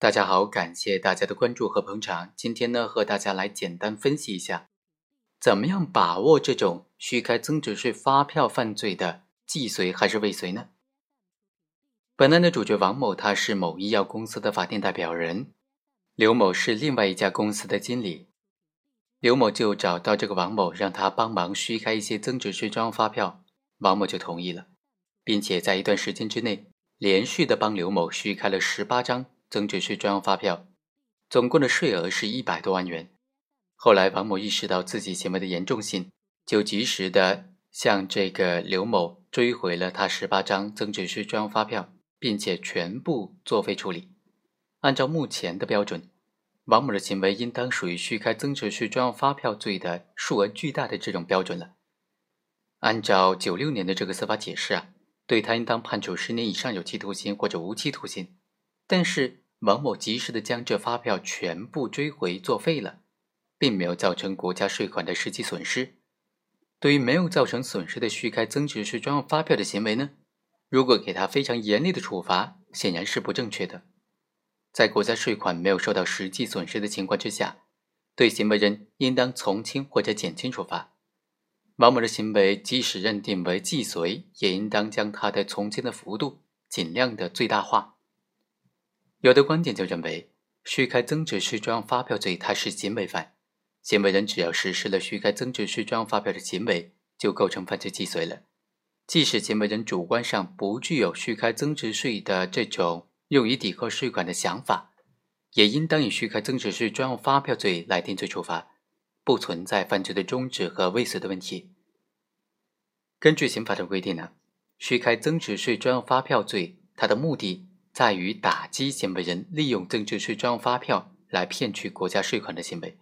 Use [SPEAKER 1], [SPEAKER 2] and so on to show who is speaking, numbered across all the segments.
[SPEAKER 1] 大家好，感谢大家的关注和捧场。今天呢，和大家来简单分析一下，怎么样把握这种虚开增值税发票犯罪的既遂还是未遂呢？本案的主角王某，他是某医药公司的法定代表人，刘某是另外一家公司的经理。刘某就找到这个王某，让他帮忙虚开一些增值税专用发票，王某就同意了，并且在一段时间之内，连续的帮刘某虚开了十八张。增值税专用发票，总共的税额是一百多万元。后来，王某意识到自己行为的严重性，就及时的向这个刘某追回了他十八张增值税专用发票，并且全部作废处理。按照目前的标准，王某的行为应当属于虚开增值税专用发票罪的数额巨大的这种标准了。按照九六年的这个司法解释啊，对他应当判处十年以上有期徒刑或者无期徒刑。但是王某及时的将这发票全部追回作废了，并没有造成国家税款的实际损失。对于没有造成损失的虚开增值税专用发票的行为呢，如果给他非常严厉的处罚，显然是不正确的。在国家税款没有受到实际损失的情况之下，对行为人应当从轻或者减轻处罚。王某的行为即使认定为既遂，也应当将他的从轻的幅度尽量的最大化。有的观点就认为，虚开增值税专用发票罪它是行为犯，行为人只要实施了虚开增值税专用发票的行为，就构成犯罪既遂了。即使行为人主观上不具有虚开增值税的这种用以抵扣税款的想法，也应当以虚开增值税专用发票罪来定罪处罚，不存在犯罪的终止和未遂的问题。根据刑法的规定呢，虚开增值税专用发票罪，它的目的。在于打击行为人利用增值税专用发票来骗取国家税款的行为，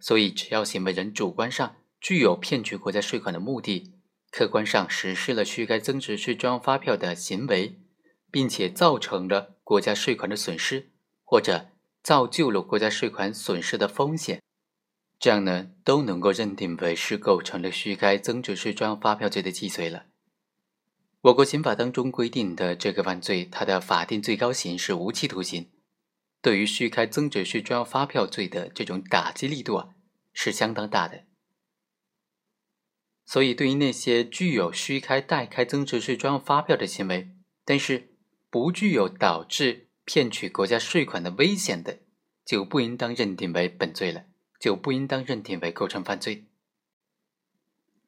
[SPEAKER 1] 所以只要行为人主观上具有骗取国家税款的目的，客观上实施了虚开增值税专用发票的行为，并且造成了国家税款的损失，或者造就了国家税款损失的风险，这样呢都能够认定为是构成了虚开增值税专用发票罪的既遂了。我国刑法当中规定的这个犯罪，它的法定最高刑是无期徒刑，对于虚开增值税专用发票罪的这种打击力度啊，是相当大的。所以，对于那些具有虚开、代开增值税专用发票的行为，但是不具有导致骗取国家税款的危险的，就不应当认定为本罪了，就不应当认定为构成犯罪。